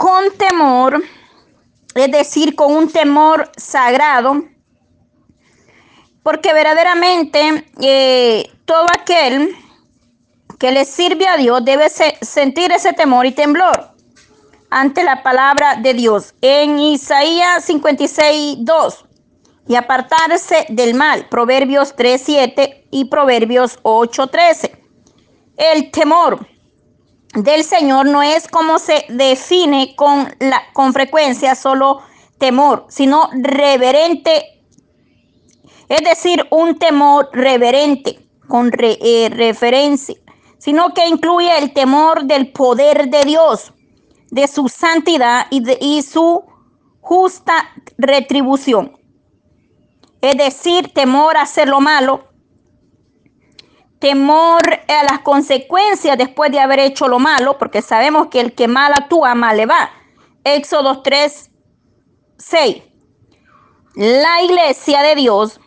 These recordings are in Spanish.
con temor, es decir, con un temor sagrado, porque verdaderamente eh, todo aquel que le sirve a Dios debe sentir ese temor y temblor ante la palabra de Dios. En Isaías 56, 2, y apartarse del mal, Proverbios 3, 7 y Proverbios 8, 13. El temor del Señor no es como se define con, la, con frecuencia solo temor, sino reverente, es decir, un temor reverente con eh, referencia, sino que incluye el temor del poder de Dios, de su santidad y, de, y su justa retribución. Es decir, temor a hacer lo malo, temor a las consecuencias después de haber hecho lo malo, porque sabemos que el que mal actúa, mal le va. Éxodo 3, 6. La iglesia de Dios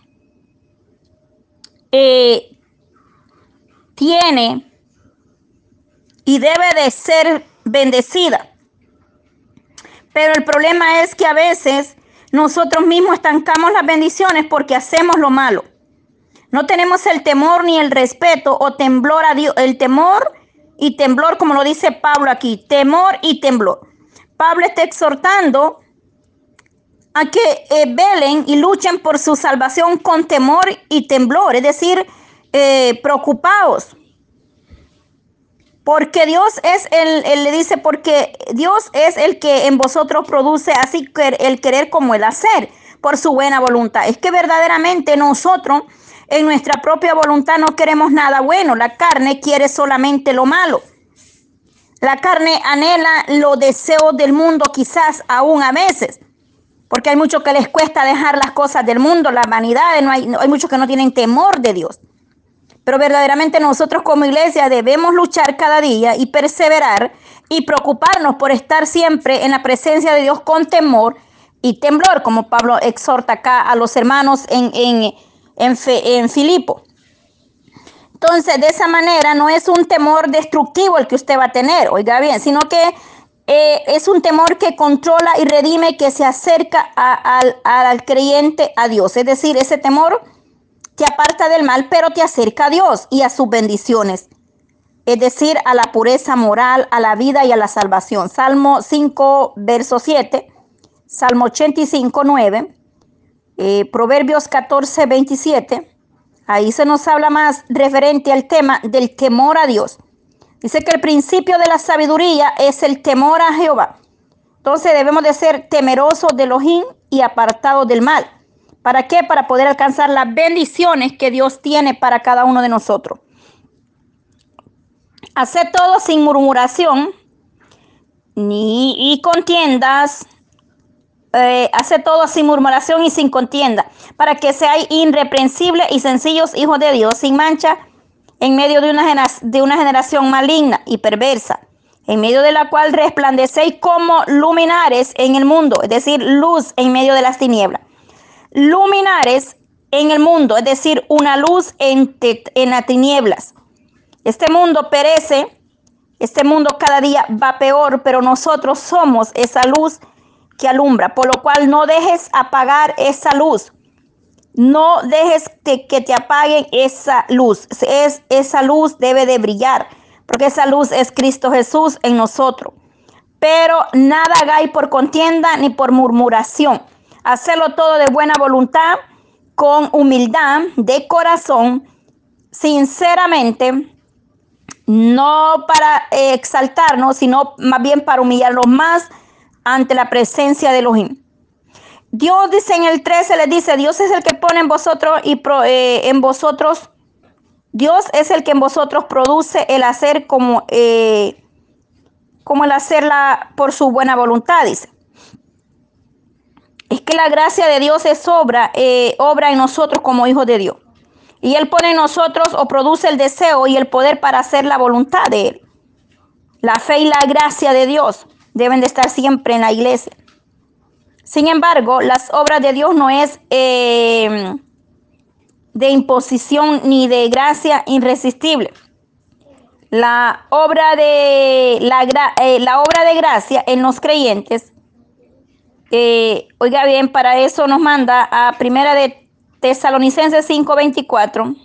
eh, tiene y debe de ser bendecida. Pero el problema es que a veces nosotros mismos estancamos las bendiciones porque hacemos lo malo. No tenemos el temor ni el respeto o temblor a Dios. El temor y temblor, como lo dice Pablo aquí, temor y temblor. Pablo está exhortando a que eh, velen y luchen por su salvación con temor y temblor, es decir, eh, preocupados. Porque Dios es el, él le dice, porque Dios es el que en vosotros produce así el querer como el hacer, por su buena voluntad. Es que verdaderamente nosotros en nuestra propia voluntad no queremos nada bueno. La carne quiere solamente lo malo. La carne anhela los deseos del mundo, quizás aún a veces. Porque hay muchos que les cuesta dejar las cosas del mundo, la vanidad. No hay, hay muchos que no tienen temor de Dios. Pero verdaderamente nosotros como iglesia debemos luchar cada día y perseverar y preocuparnos por estar siempre en la presencia de Dios con temor y temblor, como Pablo exhorta acá a los hermanos en, en en, en Filipo. Entonces, de esa manera no es un temor destructivo el que usted va a tener, oiga bien, sino que eh, es un temor que controla y redime, que se acerca al creyente a Dios. Es decir, ese temor te aparta del mal, pero te acerca a Dios y a sus bendiciones. Es decir, a la pureza moral, a la vida y a la salvación. Salmo 5, verso 7. Salmo 85, 9. Eh, Proverbios 14, 27, ahí se nos habla más referente al tema del temor a Dios. Dice que el principio de la sabiduría es el temor a Jehová. Entonces debemos de ser temerosos de Elohim y apartados del mal. ¿Para qué? Para poder alcanzar las bendiciones que Dios tiene para cada uno de nosotros. Hacer todo sin murmuración ni y contiendas, eh, hace todo sin murmuración y sin contienda, para que seáis irreprensibles y sencillos hijos de Dios, sin mancha, en medio de una, de una generación maligna y perversa, en medio de la cual resplandecéis como luminares en el mundo, es decir, luz en medio de las tinieblas. Luminares en el mundo, es decir, una luz en, en las tinieblas. Este mundo perece, este mundo cada día va peor, pero nosotros somos esa luz que alumbra, por lo cual no dejes apagar esa luz. No dejes que, te apaguen esa luz. Es, esa luz debe de brillar, porque esa luz es Cristo Jesús en nosotros. Pero nada hagáis por contienda ni por murmuración. Hacerlo todo de buena voluntad, con humildad de corazón, sinceramente, no para exaltarnos, sino más bien para humillarnos más ante la presencia de Elohim. Dios dice en el 13, le dice, Dios es el que pone en vosotros y eh, en vosotros, Dios es el que en vosotros produce el hacer como, eh, como el hacerla por su buena voluntad, dice. Es que la gracia de Dios es obra, eh, obra en nosotros como hijos de Dios. Y Él pone en nosotros o produce el deseo y el poder para hacer la voluntad de Él. La fe y la gracia de Dios deben de estar siempre en la iglesia. Sin embargo, las obras de Dios no es eh, de imposición ni de gracia irresistible. la obra de la, eh, obra de gracia en los creyentes. Eh, oiga bien, para eso nos manda a Primera de Tesalonicenses 5:24,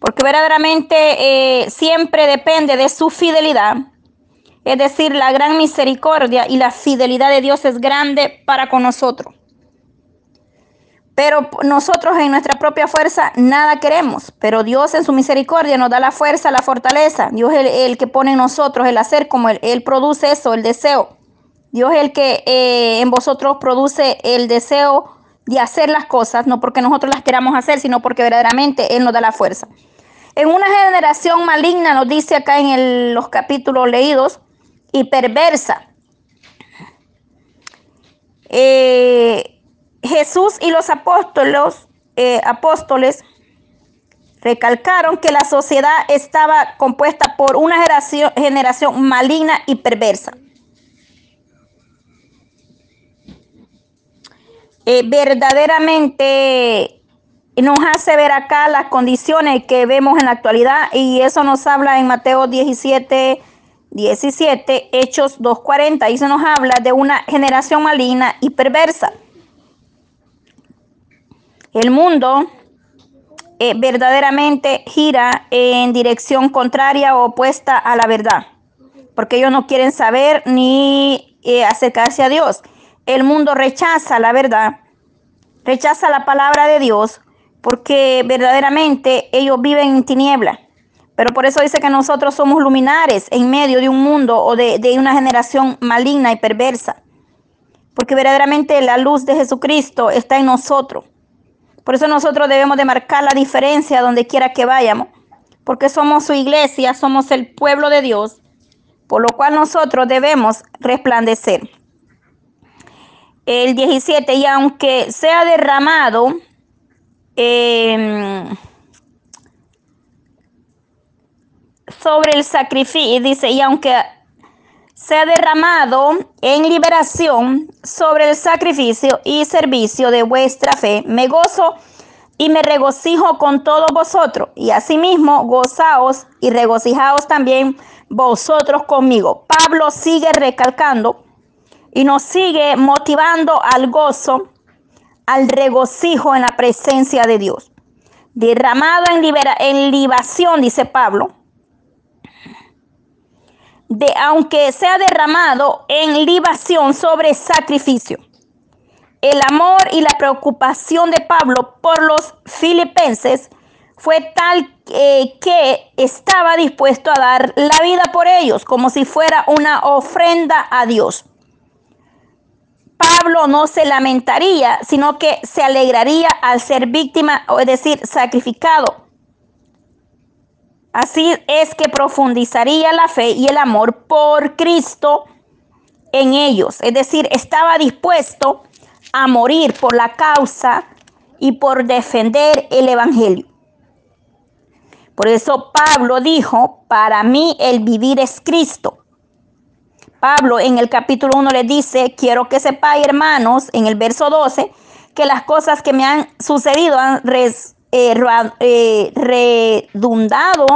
porque verdaderamente siempre depende de su fidelidad. Es decir, la gran misericordia y la fidelidad de Dios es grande para con nosotros. Pero nosotros en nuestra propia fuerza nada queremos. Pero Dios en su misericordia nos da la fuerza, la fortaleza. Dios es el, que pone en nosotros el hacer como Él, produce eso, el deseo. Dios es el que eh, en vosotros produce el deseo de hacer las cosas, no porque nosotros las queramos hacer, sino porque verdaderamente Él nos da la fuerza. En una generación maligna, nos dice acá en los capítulos leídos, y perversa. Eh, Jesús y los apóstoles, eh, apóstoles recalcaron que la sociedad estaba compuesta por una generación, generación maligna y perversa. Eh, verdaderamente nos hace ver acá las condiciones que vemos en la actualidad y eso nos habla en Mateo 17, 17, Hechos 2.40, y se nos habla de una generación maligna y perversa. El mundo eh, verdaderamente gira en dirección contraria o opuesta a la verdad, porque ellos no quieren saber ni eh, acercarse a Dios. El mundo rechaza la verdad, rechaza la palabra de Dios, porque verdaderamente ellos viven en tiniebla. Pero por eso dice que nosotros somos luminares en medio de un mundo o de, de una generación maligna y perversa. Porque verdaderamente la luz de Jesucristo está en nosotros. Por eso nosotros debemos de marcar la diferencia donde quiera que vayamos, porque somos su iglesia, somos el pueblo de Dios, por lo cual nosotros debemos resplandecer. El 17, y aunque sea derramado, eh, sobre el sacrificio, dice, y aunque sea derramado en liberación sobre el sacrificio y servicio de vuestra fe. Me gozo y me regocijo con todos vosotros, y asimismo gozaos y regocijaos también vosotros conmigo. Pablo sigue recalcando y nos sigue motivando al gozo, al regocijo en la presencia de Dios. Derramado en, libera en libación, dice Pablo, de aunque sea derramado en libación sobre sacrificio. El amor y la preocupación de Pablo por los filipenses fue tal eh, que estaba dispuesto a dar la vida por ellos como si fuera una ofrenda a Dios. Pablo no se lamentaría, sino que se alegraría al ser víctima, es decir, sacrificado Así es que profundizaría la fe y el amor por Cristo en ellos. Es decir, estaba dispuesto a morir por la causa y por defender el Evangelio. Por eso Pablo dijo, para mí el vivir es Cristo. Pablo en el capítulo 1 le dice, quiero que sepáis hermanos, en el verso 12, que las cosas que me han sucedido han res, eh, eh, redundado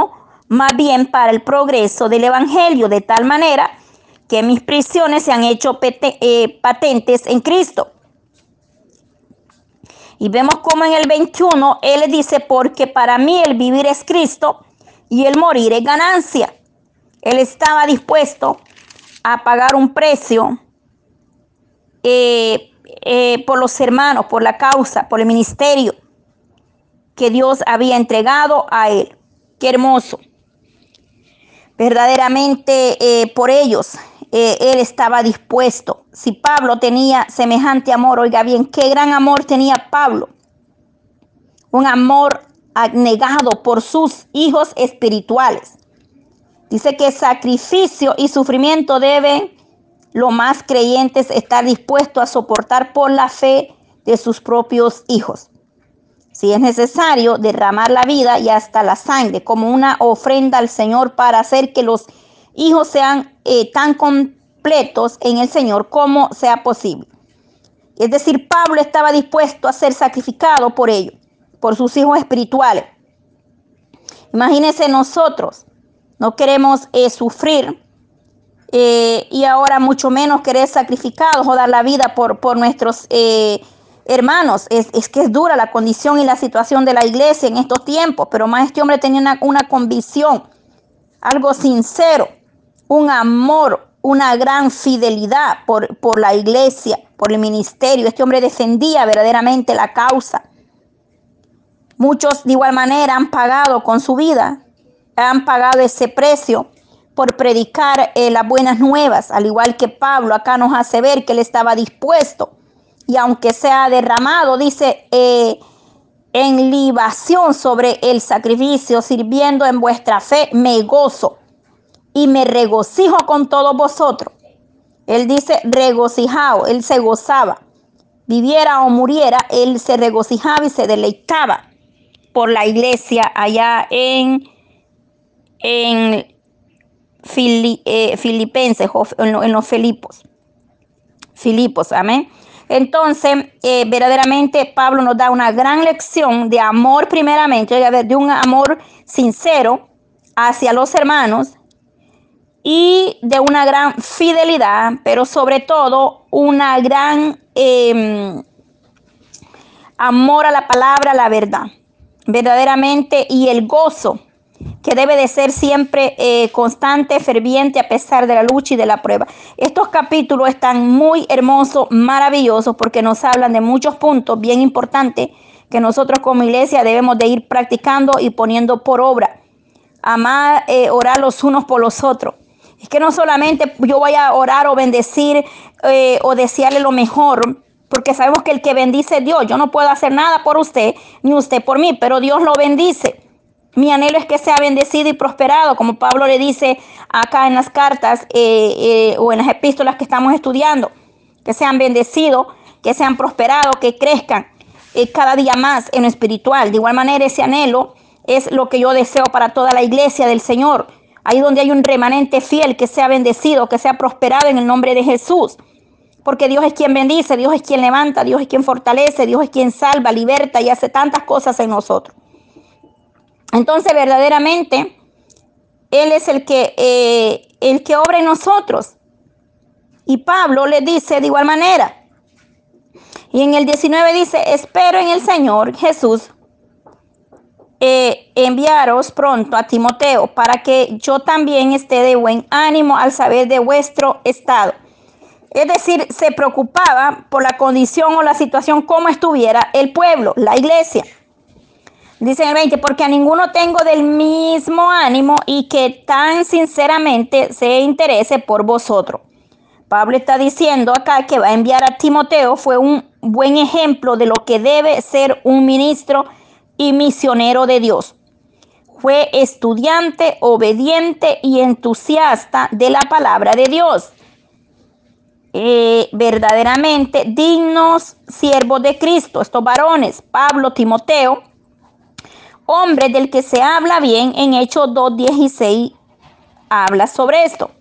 más bien para el progreso del Evangelio, de tal manera que mis prisiones se han hecho eh, patentes en Cristo. Y vemos como en el 21 Él dice, porque para mí el vivir es Cristo y el morir es ganancia. Él estaba dispuesto a pagar un precio por los hermanos, por la causa, por el ministerio que Dios había entregado a él. Qué hermoso. Verdaderamente eh, por ellos eh, él estaba dispuesto. Si Pablo tenía semejante amor, oiga bien, qué gran amor tenía Pablo. Un amor negado por sus hijos espirituales. Dice que sacrificio y sufrimiento deben los más creyentes estar dispuestos a soportar por la fe de sus propios hijos si es necesario, derramar la vida y hasta la sangre como una ofrenda al Señor para hacer que los hijos sean eh, tan completos en el Señor como sea posible. Es decir, Pablo estaba dispuesto a ser sacrificado por ellos, por sus hijos espirituales. Imagínense nosotros, no queremos eh, sufrir eh, y ahora mucho menos querer sacrificados o dar la vida por, por nuestros hermanos. Es, que es dura la condición y la situación de la iglesia en estos tiempos, pero más este hombre tenía una, convicción, algo sincero, un amor, una gran fidelidad por, por la iglesia, por el ministerio. Este hombre defendía verdaderamente la causa. Muchos de igual manera han pagado con su vida, han pagado ese precio por predicar eh, las buenas nuevas, al igual que Pablo acá nos hace ver que él estaba dispuesto y aunque sea derramado, dice, eh, en libación sobre el sacrificio, sirviendo en vuestra fe, me gozo y me regocijo con todos vosotros. Él dice regocijado, él se gozaba. Viviera o muriera, él se regocijaba y se deleitaba por la iglesia allá en, en eh, Filipenses, en, los Filipos. Filipos, amén. Entonces, eh, verdaderamente Pablo nos da una gran lección de amor primeramente, de un amor sincero hacia los hermanos y de una gran fidelidad, pero sobre todo una gran em, amor a la palabra, a la verdad, verdaderamente, y el gozo que debe de ser siempre eh, constante, ferviente a pesar de la lucha y de la prueba. Estos capítulos están muy hermosos, maravillosos, porque nos hablan de muchos puntos bien importantes que nosotros como iglesia debemos de ir practicando y poniendo por obra. Amar, eh, orar los unos por los otros. Es que no solamente yo voy a orar o bendecir eh, o desearle lo mejor, porque sabemos que el que bendice es Dios. Yo no puedo hacer nada por usted, ni usted por mí, pero Dios lo bendice. Mi anhelo es que sea bendecido y prosperado, como Pablo le dice acá en las cartas eh, eh, o en las epístolas que estamos estudiando, que sean bendecidos, que sean prosperados, que crezcan eh, cada día más en lo espiritual. De igual manera, ese anhelo es lo que yo deseo para toda la iglesia del Señor. Ahí donde hay un remanente fiel, que sea bendecido, que sea prosperado en el nombre de Jesús. Porque Dios es quien bendice, Dios es quien levanta, Dios es quien fortalece, Dios es quien salva, liberta y hace tantas cosas en nosotros. Entonces, verdaderamente, Él es el que, eh, el que obra en nosotros. Y Pablo le dice de igual manera. Y en el 19 dice, espero en el Señor Jesús eh, enviaros pronto a Timoteo para que yo también esté de buen ánimo al saber de vuestro estado. Es decir, se preocupaba por la condición o la situación como estuviera el pueblo, la iglesia. Dice el 20, porque a ninguno tengo del mismo ánimo y que tan sinceramente se interese por vosotros. Pablo está diciendo acá que va a enviar a Timoteo, fue un buen ejemplo de lo que debe ser un ministro y misionero de Dios. Fue estudiante, obediente y entusiasta de la palabra de Dios. Eh, verdaderamente dignos siervos de Cristo, estos varones, Pablo, Timoteo, hombre del que se habla bien en Hechos 2.16 habla sobre esto.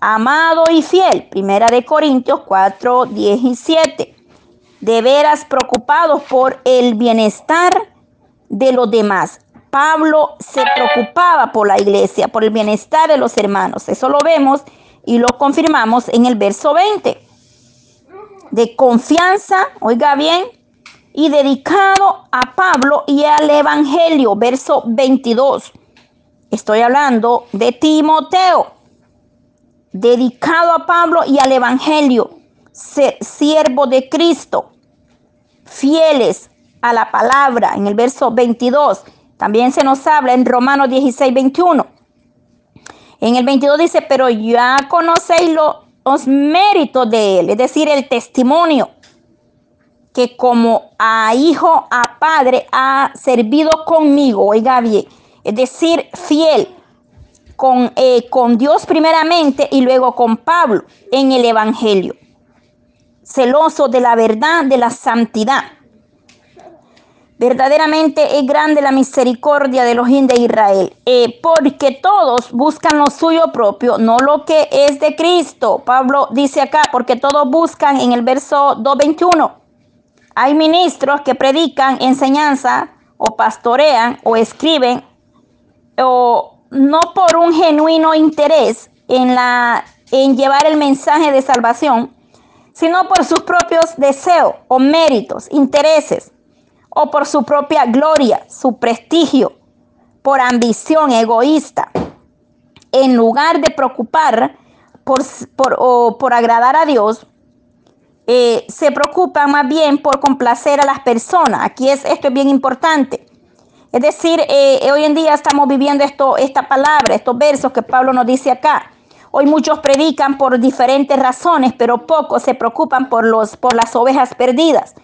Amado y fiel, primera de Corintios 4.17. De veras preocupados por el bienestar de los demás. Pablo se preocupaba por la iglesia, por el bienestar de los hermanos. Eso lo vemos y lo confirmamos en el verso 20. De confianza, oiga bien, y dedicado a Pablo y al Evangelio, verso 22. Estoy hablando de Timoteo, dedicado a Pablo y al Evangelio, siervo de Cristo, fieles a la palabra, en el verso 22. También se nos habla en Romanos 16, 21. En el 22 dice, pero ya conocéis los méritos de él, es decir, el testimonio que como a hijo, a padre, ha servido conmigo, oiga bien, es decir, fiel con, eh, con Dios primeramente y luego con Pablo en el Evangelio, celoso de la verdad, de la santidad. Verdaderamente es grande la misericordia de los de Israel, eh, porque todos buscan lo suyo propio, no lo que es de Cristo. Pablo dice acá, porque todos buscan en el verso 2.21 hay ministros que predican enseñanza o pastorean o escriben o no por un genuino interés en, la, en llevar el mensaje de salvación, sino por sus propios deseos o méritos, intereses, o por su propia gloria, su prestigio, por ambición egoísta, en lugar de preocupar por, por, o por agradar a Dios, eh, se preocupan más bien por complacer a las personas. Aquí es, esto es bien importante. Es decir, eh, hoy en día estamos viviendo esto, esta palabra, estos versos que Pablo nos dice acá. Hoy muchos predican por diferentes razones, pero pocos se preocupan por, los, por las ovejas perdidas.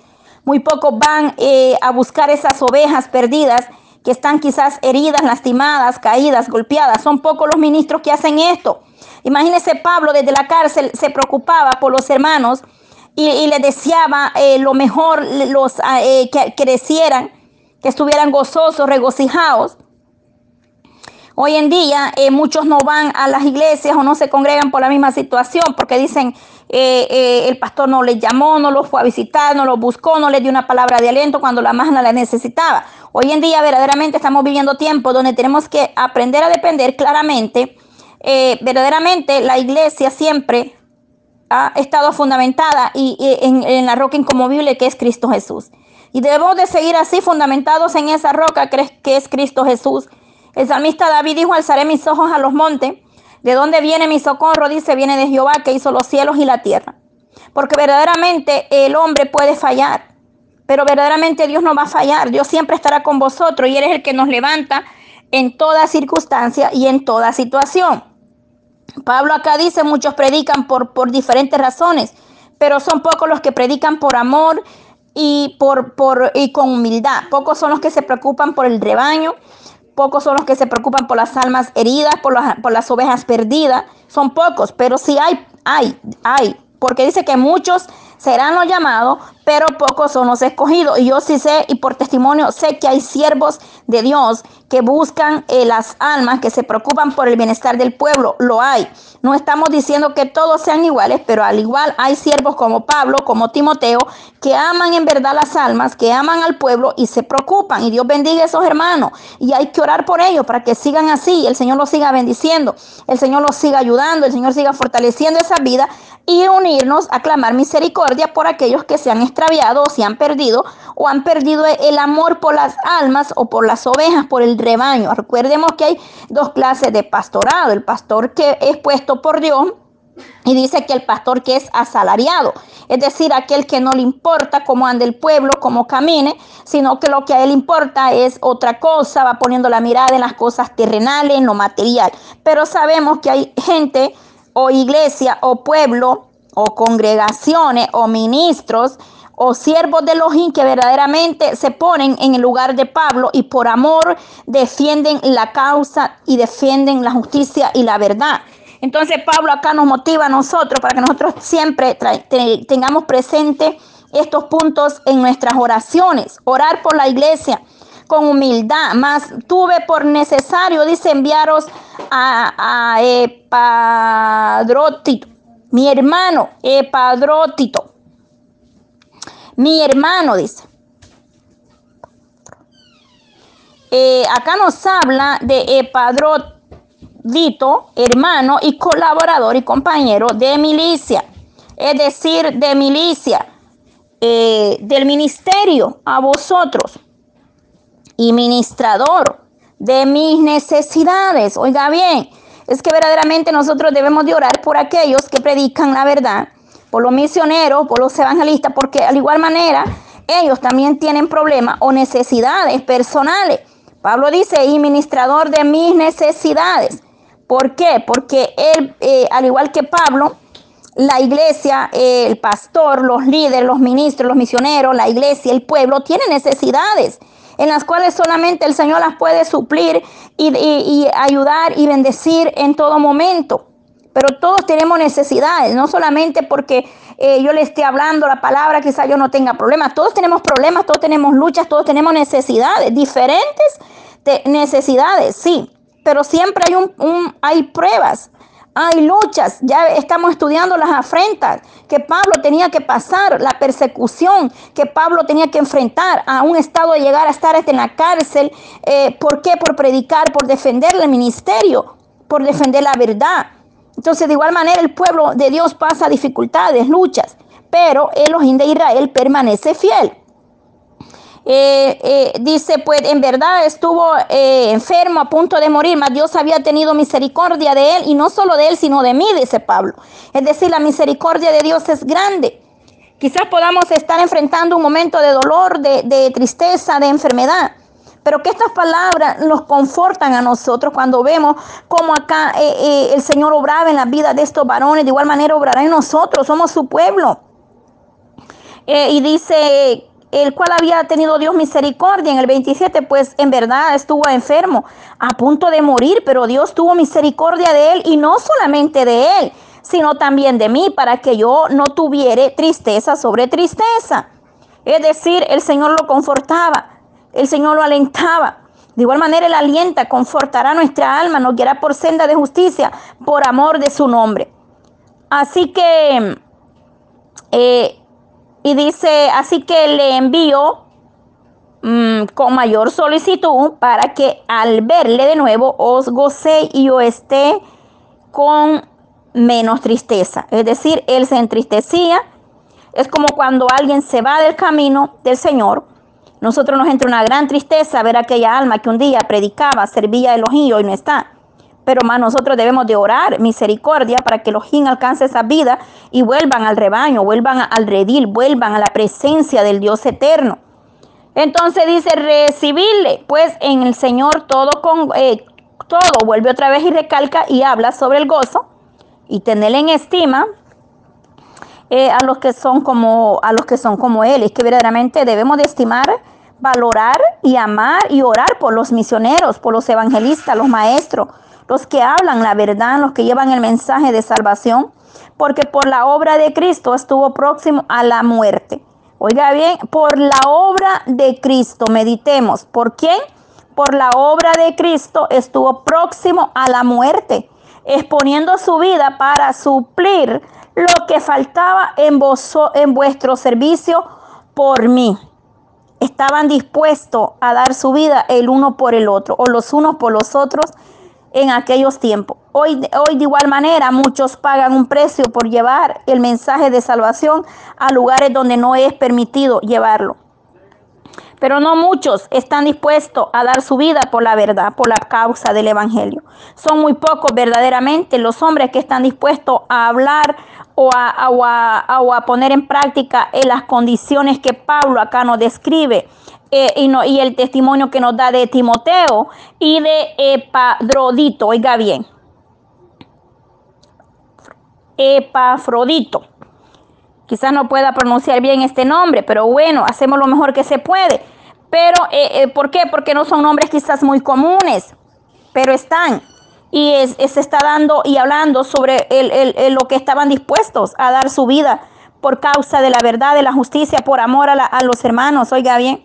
Muy pocos van eh, a buscar esas ovejas perdidas que están quizás heridas, lastimadas, caídas, golpeadas. Son pocos los ministros que hacen esto. Imagínese Pablo desde la cárcel se preocupaba por los hermanos y, le deseaba eh, lo mejor, los, ah, eh, que crecieran, que estuvieran gozosos, regocijados. Hoy en día eh, muchos no van a las iglesias o no se congregan por la misma situación porque dicen el pastor no les llamó, no los fue a visitar, no los buscó, no les dio una palabra de aliento cuando la más la necesitaba. Hoy en día verdaderamente estamos viviendo tiempos donde tenemos que aprender a depender claramente. verdaderamente la iglesia siempre ha estado fundamentada y, en, la roca incomovible que es Cristo Jesús. Y debemos de seguir así fundamentados en esa roca que es Cristo Jesús. El salmista David dijo, alzaré mis ojos a los montes. ¿De dónde viene mi socorro? Dice, viene de Jehová que hizo los cielos y la tierra. Porque verdaderamente el hombre puede fallar, pero verdaderamente Dios no va a fallar. Dios siempre estará con vosotros y eres el que nos levanta en toda circunstancia y en toda situación. Pablo acá dice, muchos predican por, por diferentes razones, pero son pocos los que predican por amor y, por, por, y con humildad. Pocos son los que se preocupan por el rebaño, pocos son los que se preocupan por las almas heridas, por por las ovejas perdidas. Son pocos, pero sí hay, hay, hay, porque dice que muchos serán los llamados, pero pocos son los escogidos. Y yo sí sé, y por testimonio sé que hay siervos de Dios que buscan eh, las almas, que se preocupan por el bienestar del pueblo. Lo hay. No estamos diciendo que todos sean iguales, pero al igual hay siervos como Pablo, como Timoteo, que aman en verdad las almas, que aman al pueblo y se preocupan. Y Dios bendiga a esos hermanos. Y hay que orar por ellos para que sigan así. El Señor los siga bendiciendo. El Señor los siga ayudando. El Señor siga fortaleciendo esa vida y unirnos a clamar misericordia por aquellos que se han extraviado o se han perdido o han perdido el amor por las almas o por las ovejas, por el rebaño. Recordemos que hay dos clases de pastorado, el pastor que es puesto por Dios y dice que el pastor que es asalariado, es decir, aquel que no le importa cómo ande el pueblo, cómo camine, sino que lo que a él importa es otra cosa, va poniendo la mirada en las cosas terrenales, en lo material. Pero sabemos que hay gente o iglesia o pueblo o congregaciones o ministros o siervos de Elohim que verdaderamente se ponen en el lugar de Pablo y por amor defienden la causa y defienden la justicia y la verdad. Entonces Pablo acá nos motiva a nosotros para que nosotros siempre tengamos presente estos puntos en nuestras oraciones. Orar por la iglesia con humildad, más tuve por necesario, dice, enviaros a, a Epadrótito, mi hermano, Epadrótito, mi hermano, dice. Eh, acá nos habla de Epadrótito, hermano y colaborador y compañero de milicia, es decir, de milicia, eh, del ministerio a vosotros y ministrador de mis necesidades. Oiga bien, es que verdaderamente nosotros debemos de orar por aquellos que predican la verdad, por los misioneros, por los evangelistas, porque al igual manera ellos también tienen problemas o necesidades personales. Pablo dice, y ministrador de mis necesidades. ¿Por qué? Porque él, eh, al igual que Pablo, la iglesia, el pastor, los líderes, los ministros, los misioneros, la iglesia, el pueblo, tienen necesidades en las cuales solamente el Señor las puede suplir y, ayudar y bendecir en todo momento. Pero todos tenemos necesidades, no solamente porque eh, yo le esté hablando la palabra, quizá yo no tenga problemas. Todos tenemos problemas, todos tenemos luchas, todos tenemos necesidades, diferentes necesidades, sí. Pero siempre hay, un, hay pruebas, hay luchas, ya estamos estudiando las afrentas que Pablo tenía que pasar, la persecución que Pablo tenía que enfrentar a un estado de llegar a estar en la cárcel. Eh, ¿Por qué? Por predicar, por defender el ministerio, por defender la verdad. Entonces, de igual manera, el pueblo de Dios pasa dificultades, luchas, pero Elohim de Israel permanece fiel. Eh, eh, dice, pues en verdad estuvo eh, enfermo a punto de morir, mas Dios había tenido misericordia de él y no solo de él, sino de mí, dice Pablo. Es decir, la misericordia de Dios es grande. Quizás podamos estar enfrentando un momento de dolor, de, de tristeza, de enfermedad. Pero que estas palabras nos confortan a nosotros cuando vemos cómo acá el Señor obraba en la vida de estos varones, de igual manera obrará en nosotros, somos su pueblo. y dice el cual había tenido Dios misericordia. En el 27, pues en verdad estuvo enfermo, a punto de morir, pero Dios tuvo misericordia de él y no solamente de él, sino también de mí, para que yo no tuviera tristeza sobre tristeza. Es decir, el Señor lo confortaba, el Señor lo alentaba. De igual manera, Él alienta, confortará nuestra alma, nos guiará por senda de justicia, por amor de su nombre. Así que eh, y dice, así que le envío mm, con mayor solicitud para que al verle de nuevo os gocé y os esté con menos tristeza. Es decir, él se entristecía. Es como cuando alguien se va del camino del Señor. Nosotros nos entra una gran tristeza ver aquella alma que un día predicaba, servía el ojillo y no está. Pero más nosotros debemos de orar misericordia para que los Elohim alcance esa vida y vuelvan al rebaño, vuelvan al redil, vuelvan a la presencia del Dios eterno. Entonces dice, recibirle pues en el Señor todo con eh, todo, vuelve otra vez y recalca y habla sobre el gozo y tenerle en estima eh, a los que son como a los que son como él. Es que verdaderamente debemos de estimar, valorar y amar y orar por los misioneros, por los evangelistas, los maestros, los que hablan la verdad, los que llevan el mensaje de salvación, porque por la obra de Cristo estuvo próximo a la muerte. Oiga bien, por la obra de Cristo, meditemos. ¿Por quién? Por la obra de Cristo estuvo próximo a la muerte, exponiendo su vida para suplir lo que faltaba en, en vuestro servicio por mí. Estaban dispuestos a dar su vida el uno por el otro, o los unos por los otros, en aquellos tiempos. Hoy, hoy de igual manera muchos pagan un precio por llevar el mensaje de salvación a lugares donde no es permitido llevarlo. Pero no muchos están dispuestos a dar su vida por la verdad, por la causa del Evangelio. Son muy pocos verdaderamente los hombres que están dispuestos a hablar o a, poner en práctica en las condiciones que Pablo acá nos describe eh, y, y, el testimonio que nos da de Timoteo y de Epadrodito, oiga bien. Epafrodito. Quizás no pueda pronunciar bien este nombre, pero bueno, hacemos lo mejor que se puede. Pero, eh, eh, ¿por qué? Porque no son nombres quizás muy comunes, pero están. Y se está dando y hablando sobre el, lo que estaban dispuestos a dar su vida por causa de la verdad, de la justicia, por amor a, a los hermanos, oiga bien.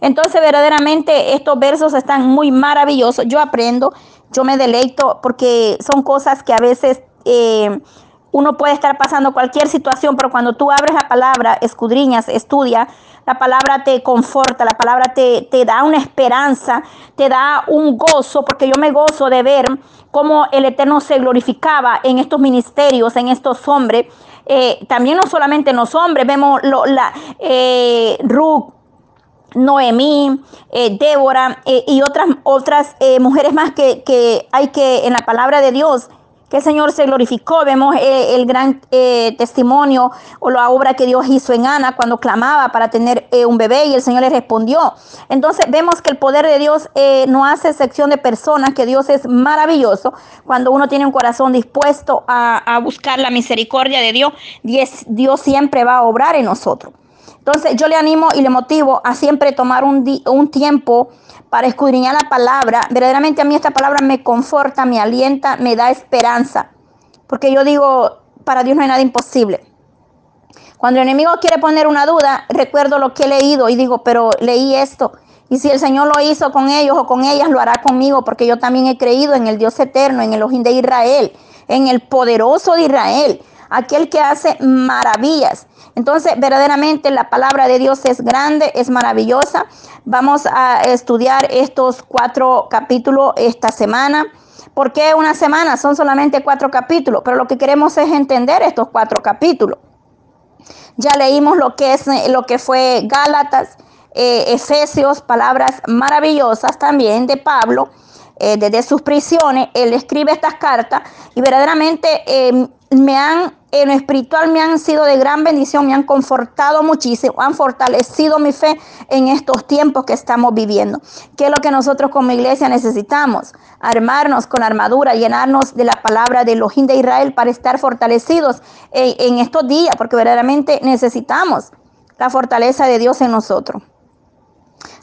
Entonces, verdaderamente estos versos están muy maravillosos. Yo aprendo, yo me deleito porque son cosas que a veces eh, uno puede estar pasando cualquier situación, pero cuando tú abres la palabra, escudriñas, estudia, la palabra te conforta, la palabra te, te, da una esperanza, te da un gozo, porque yo me gozo de ver cómo el Eterno se glorificaba en estos ministerios, en estos hombres. Eh, también no solamente en los hombres, vemos lo, la, eh, Ruth, Noemí, eh, Débora y otras, otras mujeres más que, que, hay que en la palabra de Dios, que el Señor se glorificó. Vemos el gran testimonio o la obra que Dios hizo en Ana cuando clamaba para tener un bebé y el Señor le respondió. Entonces vemos que el poder de Dios no hace excepción de personas, que Dios es maravilloso. Cuando uno tiene un corazón dispuesto a, a buscar la misericordia de Dios, Dios siempre va a obrar en nosotros. Entonces yo le animo y le motivo a siempre tomar un, un tiempo para escudriñar la palabra. Verdaderamente a mí esta palabra me conforta, me alienta, me da esperanza. Porque yo digo, para Dios no hay nada imposible. Cuando el enemigo quiere poner una duda, recuerdo lo que he leído y digo, pero leí esto. Y si el Señor lo hizo con ellos o con ellas, lo hará conmigo, porque yo también he creído en el Dios eterno, en el Ojín de Israel. en el poderoso de Israel, aquel que hace maravillas. Entonces, verdaderamente la palabra de Dios es grande, es maravillosa. Vamos a estudiar estos cuatro capítulos esta semana. ¿Por qué una semana? Son solamente cuatro capítulos, pero lo que queremos es entender estos cuatro capítulos. Ya leímos lo que es lo que fue Gálatas, eh, Efesios, palabras maravillosas también de Pablo. Eh, desde sus prisiones, él escribe estas cartas y verdaderamente eh, me han en lo espiritual me han sido de gran bendición, me han confortado muchísimo, han fortalecido mi fe en estos tiempos que estamos viviendo. ¿Qué es lo que nosotros como iglesia necesitamos? Armarnos con armadura, llenarnos de la palabra de Elohim de Israel para estar fortalecidos en estos días, porque verdaderamente necesitamos la fortaleza de Dios en nosotros.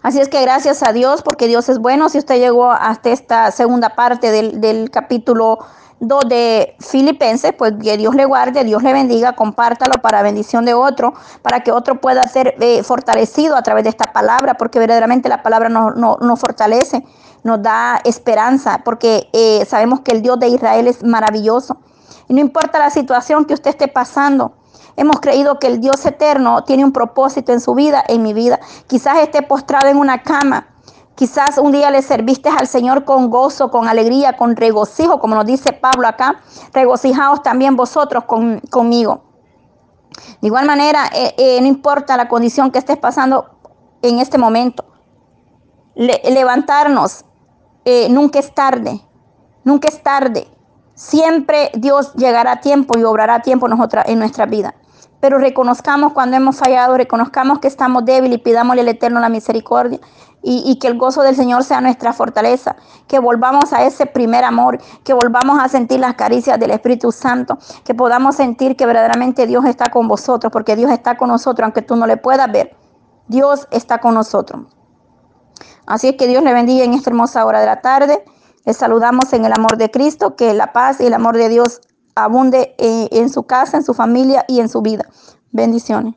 Así es que gracias a Dios, porque Dios es bueno. Si usted llegó hasta esta segunda parte del, del capítulo de Filipenses, pues que Dios le guarde, Dios le bendiga, compártalo para bendición de otro, para que otro pueda ser eh, fortalecido a través de esta palabra, porque verdaderamente la palabra nos, nos, fortalece, nos da esperanza, porque eh, sabemos que el Dios de Israel es maravilloso. Y no importa la situación que usted esté pasando, hemos creído que el Dios eterno tiene un propósito en su vida, en mi vida. Quizás esté postrado en una cama Quizás un día le serviste al Señor con gozo, con alegría, con regocijo, como nos dice Pablo acá. Regocijaos también vosotros conmigo. De igual manera, eh, eh, no importa la condición que estés pasando en este momento, levantarnos eh, nunca es tarde, nunca es tarde. Siempre Dios llegará a tiempo y obrará a tiempo en nuestra vida. Pero reconozcamos cuando hemos fallado, reconozcamos que estamos débiles y pidámosle al Eterno la misericordia y, que el gozo del Señor sea nuestra fortaleza, que volvamos a ese primer amor, que volvamos a sentir las caricias del Espíritu Santo, que podamos sentir que verdaderamente Dios está con vosotros, porque Dios está con nosotros, aunque tú no le puedas ver, Dios está con nosotros. Así es que Dios le bendiga en esta hermosa hora de la tarde. Les saludamos en el amor de Cristo, que la paz y el amor de Dios abunde en su casa, en su familia y en su vida. Bendiciones.